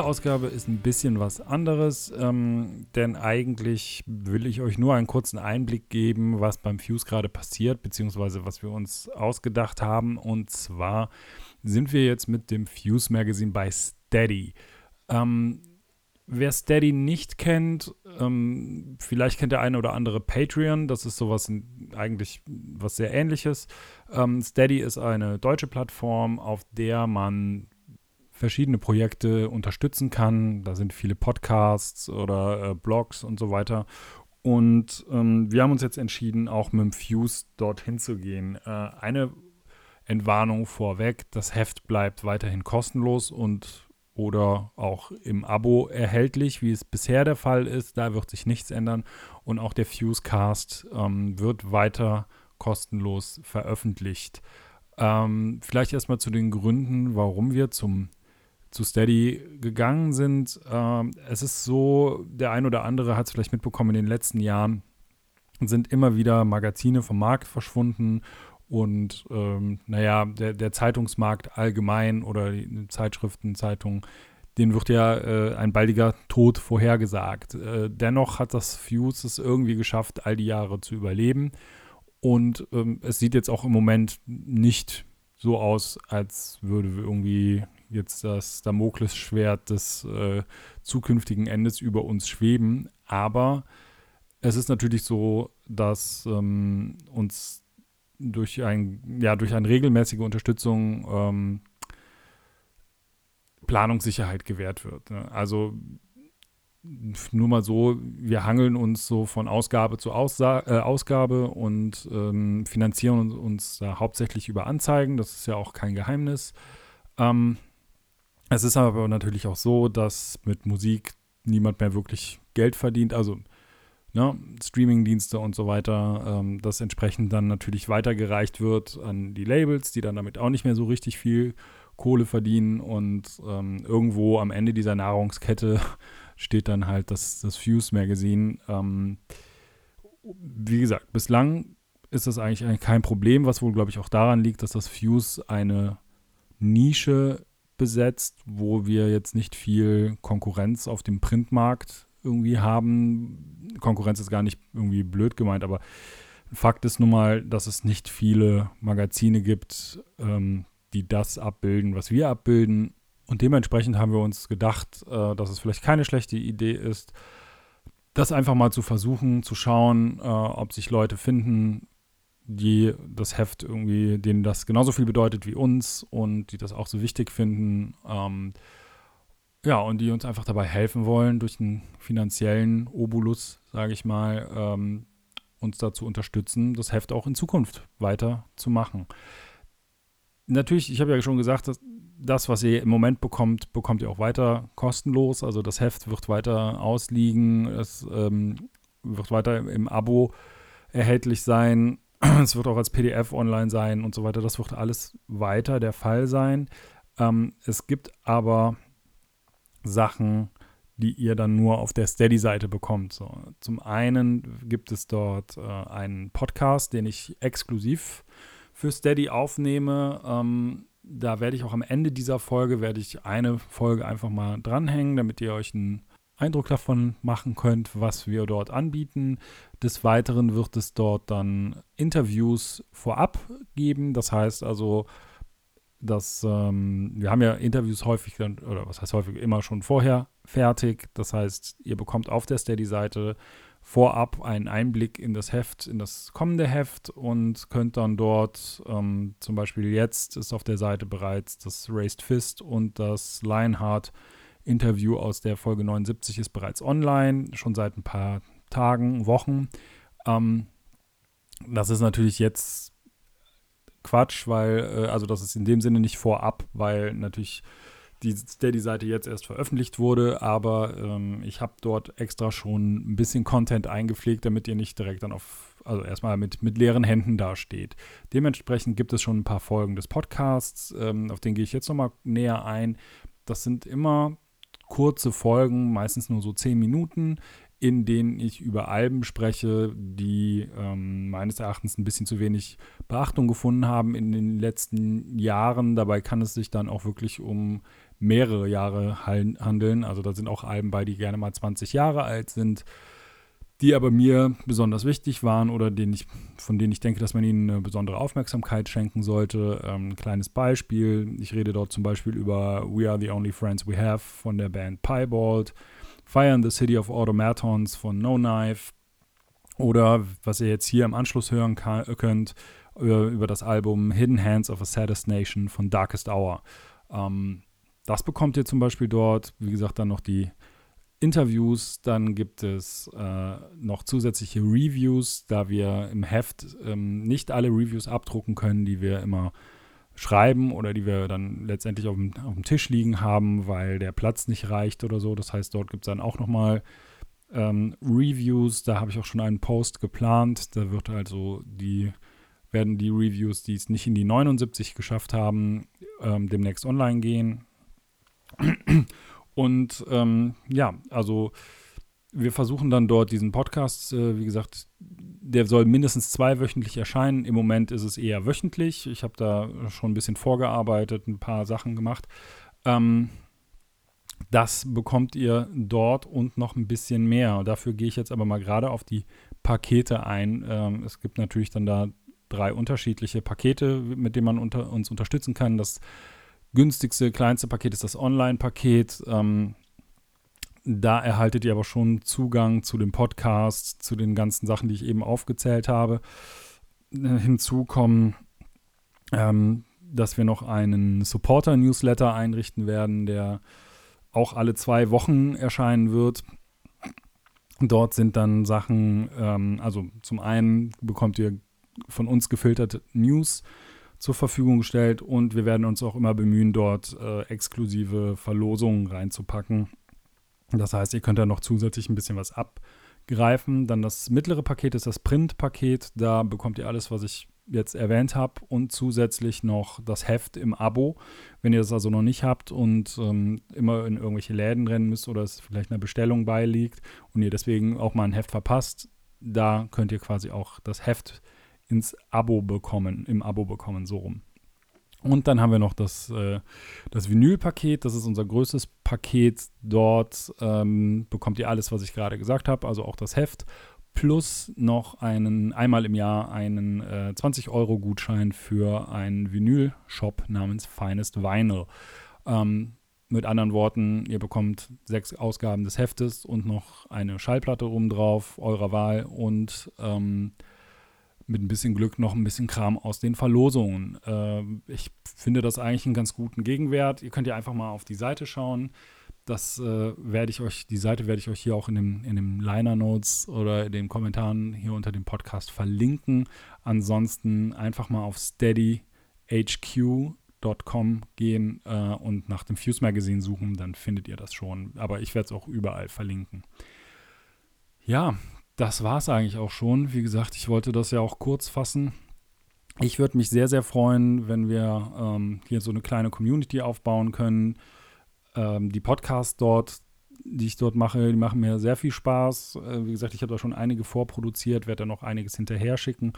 Diese Ausgabe ist ein bisschen was anderes, ähm, denn eigentlich will ich euch nur einen kurzen Einblick geben, was beim Fuse gerade passiert, beziehungsweise was wir uns ausgedacht haben. Und zwar sind wir jetzt mit dem Fuse Magazine bei Steady. Ähm, wer Steady nicht kennt, ähm, vielleicht kennt der eine oder andere Patreon. Das ist sowas eigentlich was sehr ähnliches. Ähm, Steady ist eine deutsche Plattform, auf der man verschiedene Projekte unterstützen kann. Da sind viele Podcasts oder äh, Blogs und so weiter. Und ähm, wir haben uns jetzt entschieden, auch mit dem Fuse dorthin zu gehen. Äh, eine Entwarnung vorweg, das Heft bleibt weiterhin kostenlos und oder auch im Abo erhältlich, wie es bisher der Fall ist. Da wird sich nichts ändern. Und auch der Fusecast ähm, wird weiter kostenlos veröffentlicht. Ähm, vielleicht erstmal zu den Gründen, warum wir zum zu Steady gegangen sind. Ähm, es ist so, der ein oder andere hat es vielleicht mitbekommen, in den letzten Jahren sind immer wieder Magazine vom Markt verschwunden und ähm, naja, der, der Zeitungsmarkt allgemein oder die Zeitschriften, Zeitungen, denen wird ja äh, ein baldiger Tod vorhergesagt. Äh, dennoch hat das Fuse es irgendwie geschafft, all die Jahre zu überleben. Und ähm, es sieht jetzt auch im Moment nicht so aus, als würde irgendwie jetzt das Damoklesschwert des äh, zukünftigen Endes über uns schweben. Aber es ist natürlich so, dass ähm, uns durch, ein, ja, durch eine regelmäßige Unterstützung ähm, Planungssicherheit gewährt wird. Ne? Also nur mal so, wir hangeln uns so von Ausgabe zu Aussa äh, Ausgabe und ähm, finanzieren uns da hauptsächlich über Anzeigen. Das ist ja auch kein Geheimnis. Ähm, es ist aber natürlich auch so, dass mit Musik niemand mehr wirklich Geld verdient. Also ne, Streamingdienste und so weiter, ähm, das entsprechend dann natürlich weitergereicht wird an die Labels, die dann damit auch nicht mehr so richtig viel Kohle verdienen. Und ähm, irgendwo am Ende dieser Nahrungskette steht dann halt das, das Fuse Magazine. Ähm, wie gesagt, bislang ist das eigentlich kein Problem, was wohl, glaube ich, auch daran liegt, dass das Fuse eine Nische besetzt, wo wir jetzt nicht viel Konkurrenz auf dem Printmarkt irgendwie haben. Konkurrenz ist gar nicht irgendwie blöd gemeint, aber Fakt ist nun mal, dass es nicht viele Magazine gibt, ähm, die das abbilden, was wir abbilden. Und dementsprechend haben wir uns gedacht, äh, dass es vielleicht keine schlechte Idee ist, das einfach mal zu versuchen, zu schauen, äh, ob sich Leute finden, die das Heft irgendwie, denen das genauso viel bedeutet wie uns und die das auch so wichtig finden. Ähm, ja, und die uns einfach dabei helfen wollen, durch einen finanziellen Obolus, sage ich mal, ähm, uns dazu unterstützen, das Heft auch in Zukunft weiter zu machen. Natürlich, ich habe ja schon gesagt, dass das, was ihr im Moment bekommt, bekommt ihr auch weiter kostenlos. Also das Heft wird weiter ausliegen, es ähm, wird weiter im Abo erhältlich sein. Es wird auch als PDF online sein und so weiter. Das wird alles weiter der Fall sein. Ähm, es gibt aber Sachen, die ihr dann nur auf der Steady-Seite bekommt. So, zum einen gibt es dort äh, einen Podcast, den ich exklusiv für Steady aufnehme. Ähm, da werde ich auch am Ende dieser Folge, werde ich eine Folge einfach mal dranhängen, damit ihr euch einen Eindruck davon machen könnt, was wir dort anbieten. Des Weiteren wird es dort dann Interviews vorab geben. Das heißt also, dass ähm, wir haben ja Interviews häufig, oder was heißt häufig, immer schon vorher fertig. Das heißt, ihr bekommt auf der Steady-Seite vorab einen Einblick in das Heft, in das kommende Heft und könnt dann dort ähm, zum Beispiel jetzt ist auf der Seite bereits das Raised Fist und das Lionheart Interview aus der Folge 79 ist bereits online, schon seit ein paar Tagen, Wochen. Ähm, das ist natürlich jetzt Quatsch, weil, äh, also das ist in dem Sinne nicht vorab, weil natürlich die Steady-Seite jetzt erst veröffentlicht wurde, aber ähm, ich habe dort extra schon ein bisschen Content eingepflegt, damit ihr nicht direkt dann auf, also erstmal mit, mit leeren Händen dasteht. Dementsprechend gibt es schon ein paar Folgen des Podcasts, ähm, auf den gehe ich jetzt nochmal näher ein. Das sind immer kurze Folgen, meistens nur so zehn Minuten, in denen ich über Alben spreche, die ähm, meines Erachtens ein bisschen zu wenig Beachtung gefunden haben in den letzten Jahren. Dabei kann es sich dann auch wirklich um mehrere Jahre handeln. Also da sind auch Alben bei, die gerne mal 20 Jahre alt sind, die aber mir besonders wichtig waren oder denen ich, von denen ich denke, dass man ihnen eine besondere Aufmerksamkeit schenken sollte. Ähm, ein kleines Beispiel, ich rede dort zum Beispiel über We Are the Only Friends We Have von der Band Piebald Fire in the City of Automatons von No Knife oder was ihr jetzt hier im Anschluss hören kann, könnt, über, über, das Album Hidden Hands of a Saddest Nation von Darkest Hour. Ähm, das bekommt ihr zum Beispiel dort. Wie gesagt, dann noch die Interviews. Dann gibt es äh, noch zusätzliche Reviews, da wir im Heft ähm, nicht alle Reviews abdrucken können, die wir immer schreiben oder die wir dann letztendlich auf dem, auf dem Tisch liegen haben, weil der Platz nicht reicht oder so. Das heißt, dort gibt es dann auch nochmal ähm, Reviews. Da habe ich auch schon einen Post geplant. Da wird also die, werden die Reviews, die es nicht in die 79 geschafft haben, ähm, demnächst online gehen. Und ähm, ja, also wir versuchen dann dort diesen Podcast, äh, wie gesagt, der soll mindestens zweiwöchentlich erscheinen. Im Moment ist es eher wöchentlich. Ich habe da schon ein bisschen vorgearbeitet, ein paar Sachen gemacht. Ähm, das bekommt ihr dort und noch ein bisschen mehr. Dafür gehe ich jetzt aber mal gerade auf die Pakete ein. Ähm, es gibt natürlich dann da drei unterschiedliche Pakete, mit denen man unter, uns unterstützen kann. Das günstigste, kleinste Paket ist das Online-Paket. Ähm, da erhaltet ihr aber schon Zugang zu dem Podcast, zu den ganzen Sachen, die ich eben aufgezählt habe. Äh, hinzu kommen, ähm, dass wir noch einen Supporter-Newsletter einrichten werden, der auch alle zwei Wochen erscheinen wird. Dort sind dann Sachen, ähm, also zum einen bekommt ihr von uns gefilterte News zur Verfügung gestellt und wir werden uns auch immer bemühen, dort äh, exklusive Verlosungen reinzupacken das heißt, ihr könnt da noch zusätzlich ein bisschen was abgreifen. Dann das mittlere Paket ist das Print-Paket. Da bekommt ihr alles, was ich jetzt erwähnt habe und zusätzlich noch das Heft im Abo. Wenn ihr das also noch nicht habt und ähm, immer in irgendwelche Läden rennen müsst oder es vielleicht einer Bestellung beiliegt und ihr deswegen auch mal ein Heft verpasst, da könnt ihr quasi auch das Heft ins Abo bekommen, im Abo bekommen, so rum. Und dann haben wir noch das, äh, das Vinylpaket. Das ist unser größtes Paket. Dort ähm, bekommt ihr alles, was ich gerade gesagt habe, also auch das Heft. Plus noch einen, einmal im Jahr einen äh, 20-Euro-Gutschein für einen Vinyl-Shop namens Finest Vinyl. Ähm, mit anderen Worten, ihr bekommt sechs Ausgaben des Heftes und noch eine Schallplatte obendrauf, eurer Wahl und ähm, mit ein bisschen Glück noch ein bisschen Kram aus den Verlosungen. Äh, ich finde das eigentlich einen ganz guten Gegenwert. Ihr könnt ja einfach mal auf die Seite schauen. Das äh, werde ich euch, die Seite werde ich euch hier auch in dem, in dem Liner Notes oder in den Kommentaren hier unter dem Podcast verlinken. Ansonsten einfach mal auf steadyhq.com gehen äh, und nach dem Fuse Magazine suchen, dann findet ihr das schon. Aber ich werde es auch überall verlinken. Ja, das war es eigentlich auch schon. Wie gesagt, ich wollte das ja auch kurz fassen. Ich würde mich sehr, sehr freuen, wenn wir ähm, hier so eine kleine Community aufbauen können. Ähm, die Podcasts dort, die ich dort mache, die machen mir sehr viel Spaß. Äh, wie gesagt, ich habe da schon einige vorproduziert, werde da noch einiges hinterher schicken.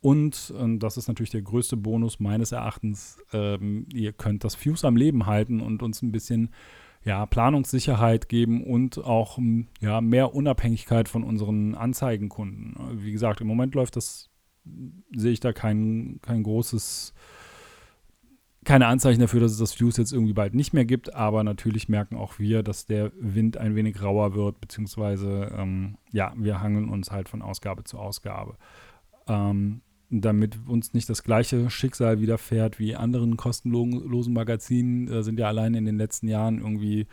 Und, und das ist natürlich der größte Bonus meines Erachtens, ähm, ihr könnt das Fuse am Leben halten und uns ein bisschen ja, Planungssicherheit geben und auch ja, mehr Unabhängigkeit von unseren Anzeigenkunden. Wie gesagt, im Moment läuft das, sehe ich da kein, kein großes, keine Anzeichen dafür, dass es das Fuse jetzt irgendwie bald nicht mehr gibt, aber natürlich merken auch wir, dass der Wind ein wenig rauer wird, beziehungsweise ähm, ja, wir hangeln uns halt von Ausgabe zu Ausgabe. Ähm, damit uns nicht das gleiche Schicksal widerfährt wie anderen kostenlosen Magazinen, äh, sind ja allein in den letzten Jahren irgendwie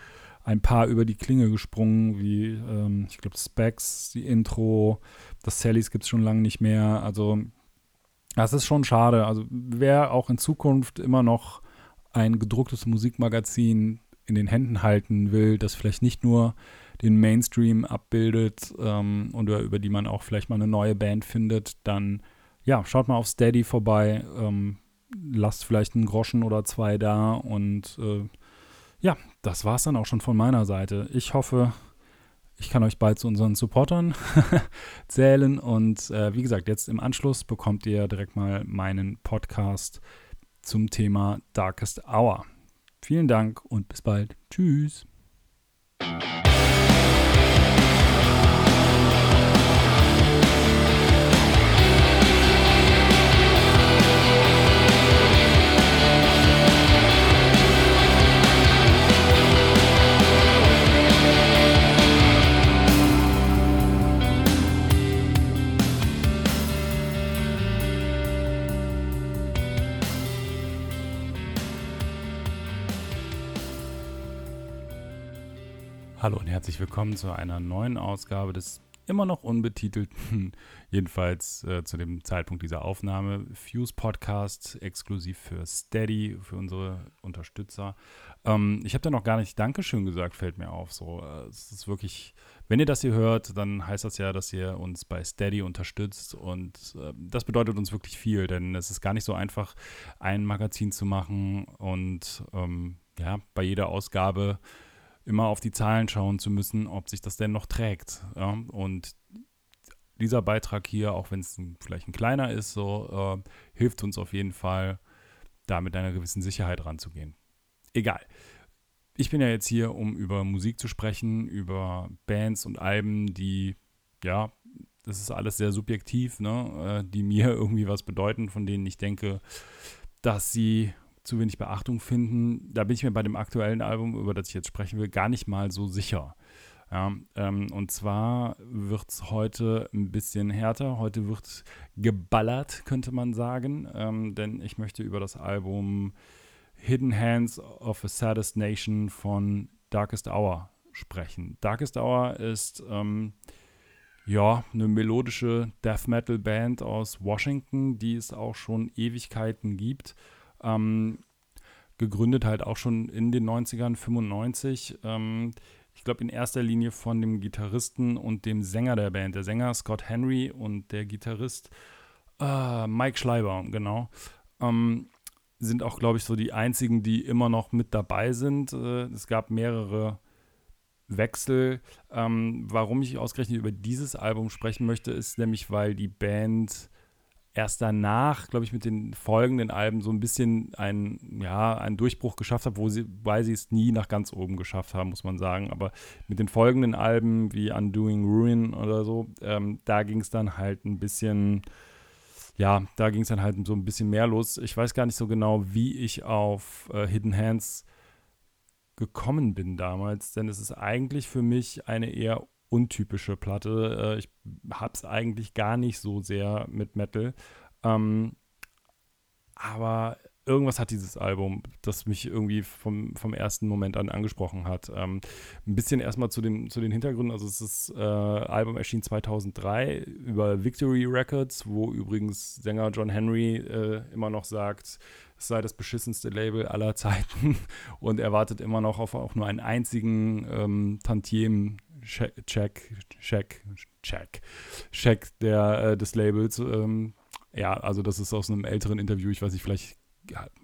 ein paar über die Klinge gesprungen, wie ähm, ich glaube Specs, die Intro, das Sallys gibt es schon lange nicht mehr. Also das ist schon schade. Also wer auch in Zukunft immer noch ein gedrucktes Musikmagazin in den Händen halten will, das vielleicht nicht nur den Mainstream abbildet ähm, oder über die man auch vielleicht mal eine neue Band findet, dann ja, schaut mal auf Steady vorbei, ähm, lasst vielleicht einen Groschen oder zwei da und äh, ja, das war es dann auch schon von meiner Seite. Ich hoffe, ich kann euch bald zu unseren Supportern zählen. Und äh, wie gesagt, jetzt im Anschluss bekommt ihr direkt mal meinen Podcast zum Thema Darkest Hour. Vielen Dank und bis bald. Tschüss. Willkommen zu einer neuen Ausgabe des immer noch unbetitelten, jedenfalls äh, zu dem Zeitpunkt dieser Aufnahme, Fuse Podcast, exklusiv für Steady, für unsere Unterstützer. Ähm, ich habe da noch gar nicht Dankeschön gesagt, fällt mir auf. So, äh, es ist wirklich, wenn ihr das hier hört, dann heißt das ja, dass ihr uns bei Steady unterstützt und äh, das bedeutet uns wirklich viel, denn es ist gar nicht so einfach, ein Magazin zu machen und ähm, ja, bei jeder Ausgabe immer auf die Zahlen schauen zu müssen, ob sich das denn noch trägt. Ja? Und dieser Beitrag hier, auch wenn es vielleicht ein kleiner ist, so äh, hilft uns auf jeden Fall, da mit einer gewissen Sicherheit ranzugehen. Egal. Ich bin ja jetzt hier, um über Musik zu sprechen, über Bands und Alben, die, ja, das ist alles sehr subjektiv, ne, äh, die mir irgendwie was bedeuten, von denen ich denke, dass sie zu wenig Beachtung finden. Da bin ich mir bei dem aktuellen Album, über das ich jetzt sprechen will, gar nicht mal so sicher. Ja, ähm, und zwar wird es heute ein bisschen härter. Heute wird geballert, könnte man sagen. Ähm, denn ich möchte über das Album Hidden Hands of a Saddest Nation von Darkest Hour sprechen. Darkest Hour ist ähm, ja eine melodische Death Metal Band aus Washington, die es auch schon Ewigkeiten gibt. Ähm, gegründet halt auch schon in den 90ern, 95. Ähm, ich glaube in erster Linie von dem Gitarristen und dem Sänger der Band. Der Sänger Scott Henry und der Gitarrist äh, Mike Schleiber, genau. Ähm, sind auch, glaube ich, so die einzigen, die immer noch mit dabei sind. Äh, es gab mehrere Wechsel. Ähm, warum ich ausgerechnet über dieses Album sprechen möchte, ist nämlich, weil die Band erst danach, glaube ich, mit den folgenden Alben so ein bisschen einen, ja, einen Durchbruch geschafft hat, wo sie, weil sie es nie nach ganz oben geschafft haben, muss man sagen. Aber mit den folgenden Alben wie Undoing Ruin oder so, ähm, da ging es dann halt ein bisschen, ja, da ging es dann halt so ein bisschen mehr los. Ich weiß gar nicht so genau, wie ich auf äh, Hidden Hands gekommen bin damals, denn es ist eigentlich für mich eine eher untypische Platte. Äh, ich habe es eigentlich gar nicht so sehr mit Metal. Ähm, aber irgendwas hat dieses Album, das mich irgendwie vom, vom ersten Moment an angesprochen hat. Ähm, ein bisschen erstmal zu, dem, zu den Hintergründen. Also, ist äh, Album erschien 2003 über Victory Records, wo übrigens Sänger John Henry äh, immer noch sagt, es sei das beschissenste Label aller Zeiten und er wartet immer noch auf auch nur einen einzigen ähm, Tantiem Check, Check, Check, Check, der, äh, des Labels. Ähm, ja, also das ist aus einem älteren Interview, ich weiß nicht, vielleicht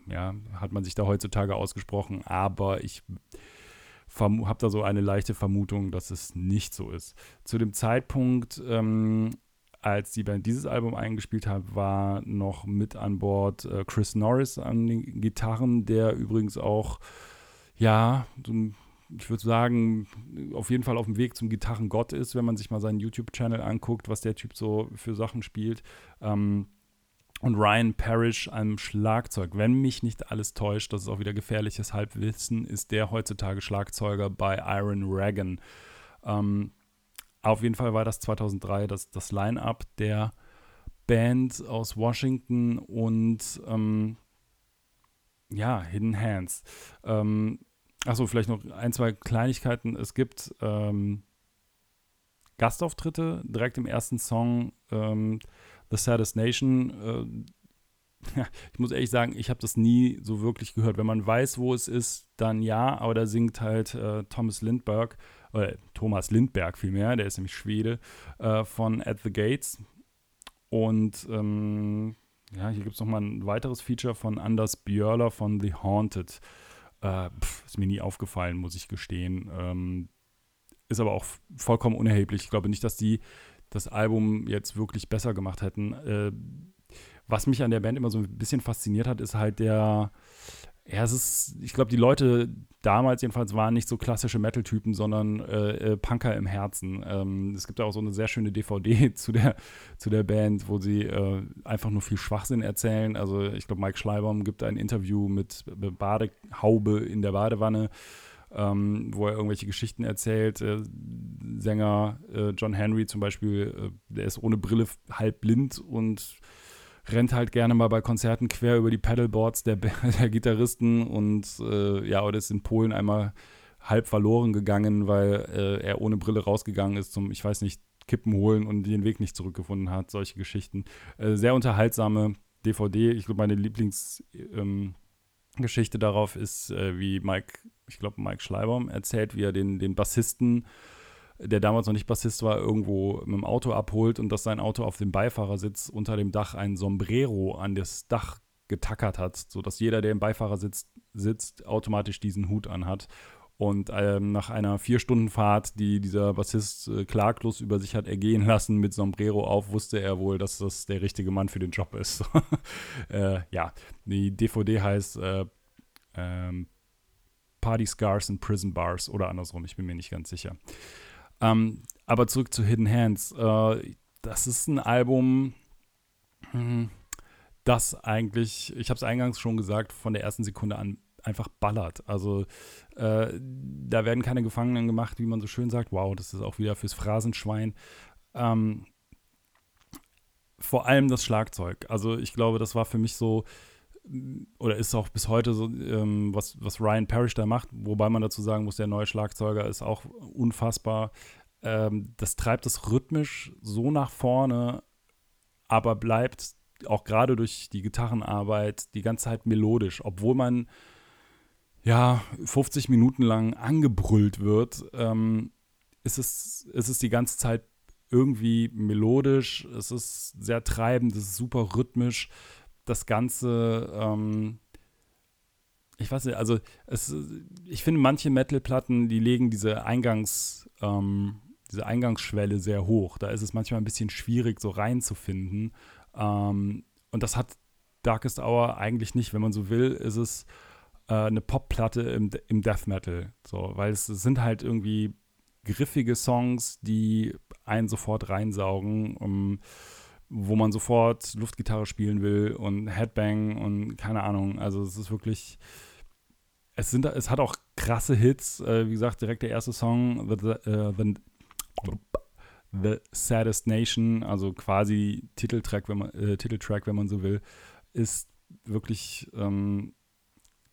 ja, hat man sich da heutzutage ausgesprochen, aber ich habe da so eine leichte Vermutung, dass es nicht so ist. Zu dem Zeitpunkt, ähm, als die Band dieses Album eingespielt hat, war noch mit an Bord äh, Chris Norris an den Gitarren, der übrigens auch, ja, so ein ich würde sagen, auf jeden Fall auf dem Weg zum Gitarrengott ist, wenn man sich mal seinen YouTube-Channel anguckt, was der Typ so für Sachen spielt. Ähm, und Ryan Parrish am Schlagzeug. Wenn mich nicht alles täuscht, das ist auch wieder gefährliches Halbwissen, ist der heutzutage Schlagzeuger bei Iron Reagan. Ähm, auf jeden Fall war das 2003 das, das Line-Up der Band aus Washington und ähm, ja, Hidden Hands. Ähm, Achso, vielleicht noch ein, zwei Kleinigkeiten. Es gibt ähm, Gastauftritte direkt im ersten Song ähm, The Saddest Nation. Äh, ich muss ehrlich sagen, ich habe das nie so wirklich gehört. Wenn man weiß, wo es ist, dann ja, aber da singt halt äh, Thomas Lindberg, äh, Thomas Lindberg vielmehr, der ist nämlich Schwede, äh, von At the Gates. Und ähm, ja, hier gibt es nochmal ein weiteres Feature von Anders Björler von The Haunted. Äh, pff, ist mir nie aufgefallen, muss ich gestehen. Ähm, ist aber auch vollkommen unerheblich. Ich glaube nicht, dass die das Album jetzt wirklich besser gemacht hätten. Äh, was mich an der Band immer so ein bisschen fasziniert hat, ist halt der, ja, es ist, ich glaube, die Leute damals jedenfalls waren nicht so klassische Metal-Typen, sondern äh, äh, Punker im Herzen. Ähm, es gibt auch so eine sehr schöne DVD zu der, zu der Band, wo sie äh, einfach nur viel Schwachsinn erzählen. Also ich glaube, Mike Schleibaum gibt ein Interview mit Badehaube in der Badewanne. Ähm, wo er irgendwelche Geschichten erzählt. Äh, Sänger äh, John Henry zum Beispiel, äh, der ist ohne Brille halb blind und rennt halt gerne mal bei Konzerten quer über die Pedalboards der, der Gitarristen und äh, ja, oder ist in Polen einmal halb verloren gegangen, weil äh, er ohne Brille rausgegangen ist zum, ich weiß nicht, Kippen holen und den Weg nicht zurückgefunden hat. Solche Geschichten. Äh, sehr unterhaltsame DVD. Ich glaube, meine Lieblingsgeschichte ähm, darauf ist, äh, wie Mike, ich glaube, Mike Schleibaum erzählt, wie er den, den Bassisten der damals noch nicht Bassist war, irgendwo mit dem Auto abholt und dass sein Auto auf dem Beifahrersitz unter dem Dach ein Sombrero an das Dach getackert hat, sodass jeder, der im Beifahrersitz sitzt, automatisch diesen Hut anhat. Und ähm, nach einer Vier-Stunden-Fahrt, die dieser Bassist äh, klaglos über sich hat ergehen lassen mit Sombrero auf, wusste er wohl, dass das der richtige Mann für den Job ist. äh, ja, die DVD heißt äh, ähm, Party Scars and Prison Bars oder andersrum, ich bin mir nicht ganz sicher. Ähm, aber zurück zu Hidden Hands. Äh, das ist ein Album, hm, das eigentlich, ich habe es eingangs schon gesagt, von der ersten Sekunde an einfach ballert. Also äh, da werden keine Gefangenen gemacht, wie man so schön sagt. Wow, das ist auch wieder fürs Phrasenschwein. Ähm, vor allem das Schlagzeug. Also ich glaube, das war für mich so, oder ist auch bis heute so, ähm, was, was Ryan Parrish da macht, wobei man dazu sagen muss, der neue Schlagzeuger ist auch unfassbar. Ähm, das treibt es rhythmisch so nach vorne, aber bleibt auch gerade durch die Gitarrenarbeit die ganze Zeit melodisch, obwohl man ja 50 Minuten lang angebrüllt wird, ähm, ist, es, ist es die ganze Zeit irgendwie melodisch, es ist sehr treibend, es ist super rhythmisch das Ganze, ähm, ich weiß nicht, also es, ich finde, manche Metal-Platten, die legen diese Eingangs, ähm, diese Eingangsschwelle sehr hoch. Da ist es manchmal ein bisschen schwierig, so reinzufinden. Ähm, und das hat Darkest Hour eigentlich nicht. Wenn man so will, ist es äh, eine Popplatte im, im Death Metal. So, weil es, es sind halt irgendwie griffige Songs, die einen sofort reinsaugen. Um, wo man sofort Luftgitarre spielen will und Headbang und keine Ahnung. Also es ist wirklich, es sind, es hat auch krasse Hits. Äh, wie gesagt, direkt der erste Song, The, uh, the, the, Saddest Nation, also quasi Titeltrack, wenn man, äh, Titeltrack, wenn man so will, ist wirklich ähm,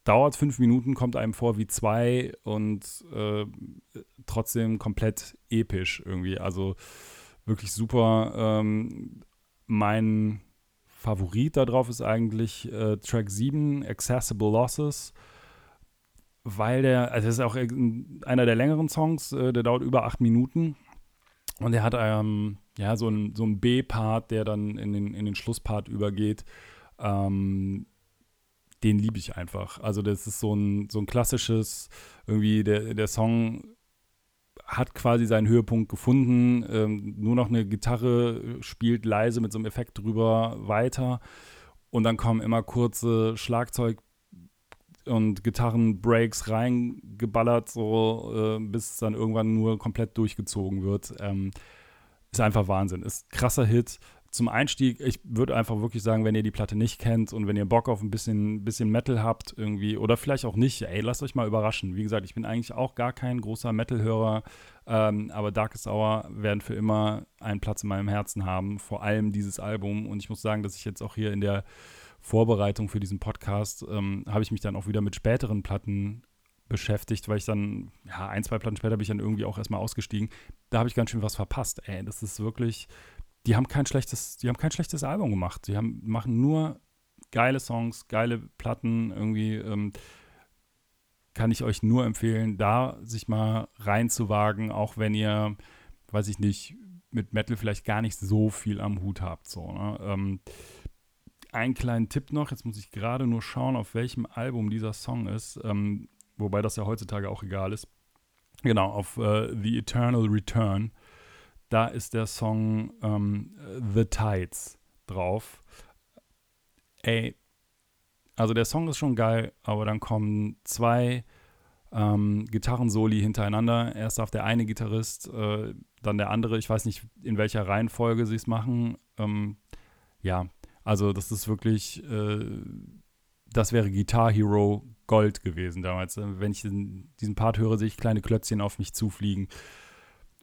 dauert fünf Minuten, kommt einem vor wie zwei und äh, trotzdem komplett episch irgendwie. Also wirklich super. Ähm, mein Favorit darauf ist eigentlich äh, Track 7, Accessible Losses, weil der, also das ist auch einer der längeren Songs, äh, der dauert über acht Minuten und der hat ähm, ja so einen so B-Part, der dann in den, in den Schlusspart übergeht. Ähm, den liebe ich einfach. Also das ist so ein, so ein klassisches, irgendwie der, der Song hat quasi seinen Höhepunkt gefunden. Ähm, nur noch eine Gitarre spielt leise mit so einem Effekt drüber weiter. Und dann kommen immer kurze Schlagzeug- und Gitarrenbreaks reingeballert, so äh, bis es dann irgendwann nur komplett durchgezogen wird. Ähm, ist einfach Wahnsinn. Ist krasser Hit zum Einstieg, ich würde einfach wirklich sagen, wenn ihr die Platte nicht kennt und wenn ihr Bock auf ein bisschen, bisschen Metal habt irgendwie oder vielleicht auch nicht, ey, lasst euch mal überraschen. Wie gesagt, ich bin eigentlich auch gar kein großer Metal-Hörer, ähm, aber Darkest Hour werden für immer einen Platz in meinem Herzen haben, vor allem dieses Album. Und ich muss sagen, dass ich jetzt auch hier in der Vorbereitung für diesen Podcast ähm, habe ich mich dann auch wieder mit späteren Platten beschäftigt, weil ich dann, ja, ein, zwei Platten später bin ich dann irgendwie auch erstmal ausgestiegen. Da habe ich ganz schön was verpasst. Ey, das ist wirklich die haben kein schlechtes, die haben kein schlechtes Album gemacht. Die haben, machen nur geile Songs, geile Platten irgendwie. Ähm, kann ich euch nur empfehlen, da sich mal reinzuwagen, auch wenn ihr, weiß ich nicht, mit Metal vielleicht gar nicht so viel am Hut habt. So, ne? ähm, einen kleinen Tipp noch, jetzt muss ich gerade nur schauen, auf welchem Album dieser Song ist, ähm, wobei das ja heutzutage auch egal ist. genau, auf äh, The Eternal Return. Da ist der Song ähm, The Tides drauf. Ey, also der Song ist schon geil, aber dann kommen zwei ähm, Gitarrensoli hintereinander. Erst auf der eine Gitarrist, äh, dann der andere. Ich weiß nicht, in welcher Reihenfolge sie es machen. Ähm, ja, also das ist wirklich, äh, das wäre Guitar Hero Gold gewesen damals. Wenn ich diesen, diesen Part höre, sehe ich kleine Klötzchen auf mich zufliegen.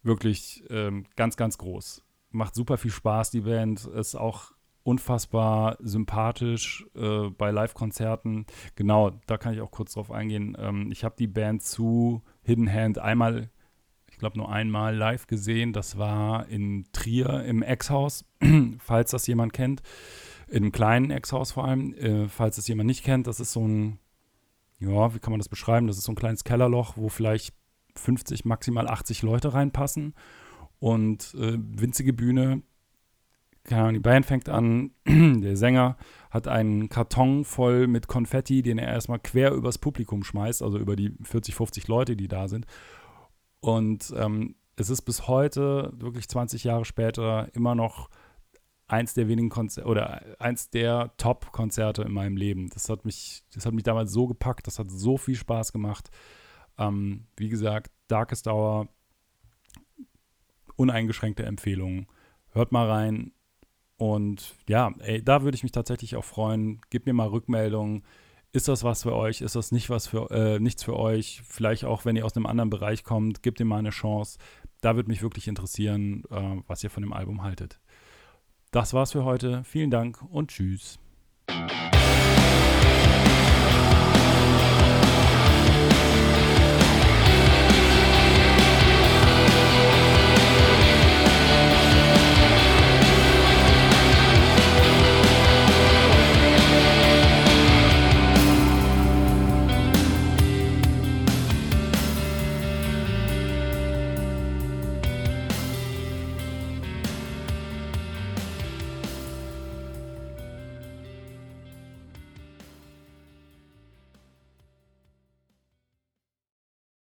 Wirklich ähm, ganz, ganz groß. Macht super viel Spaß, die Band. Ist auch unfassbar sympathisch äh, bei Live-Konzerten. Genau, da kann ich auch kurz drauf eingehen. Ähm, ich habe die Band zu Hidden Hand einmal, ich glaube nur einmal live gesehen. Das war in Trier im Ex-Haus, falls das jemand kennt. Einem kleinen Ex-Haus vor allem. Äh, falls es jemand nicht kennt, das ist so ein, ja, wie kann man das beschreiben? Das ist so ein kleines Kellerloch, wo vielleicht 50, maximal 80 Leute reinpassen. Und äh, winzige Bühne, keine Ahnung, die Band fängt an, der Sänger hat einen Karton voll mit Konfetti, den er erstmal quer übers Publikum schmeißt, also über die 40, 50 Leute, die da sind. Und ähm, es ist bis heute, wirklich 20 Jahre später, immer noch eins der wenigen Konzerte oder eins der Top-Konzerte in meinem Leben. Das hat mich, das hat mich damals so gepackt, das hat so viel Spaß gemacht. Ähm, wie gesagt, Darkest Hour, uneingeschränkte Empfehlung. Hört mal rein, und ja, ey, da würde ich mich tatsächlich auch freuen. Gebt mir mal Rückmeldungen. Ist das was für euch? Ist das nicht was für äh, nichts für euch? Vielleicht auch, wenn ihr aus einem anderen Bereich kommt, gebt ihr mal eine Chance. Da würde mich wirklich interessieren, äh, was ihr von dem Album haltet. Das war's für heute. Vielen Dank und tschüss.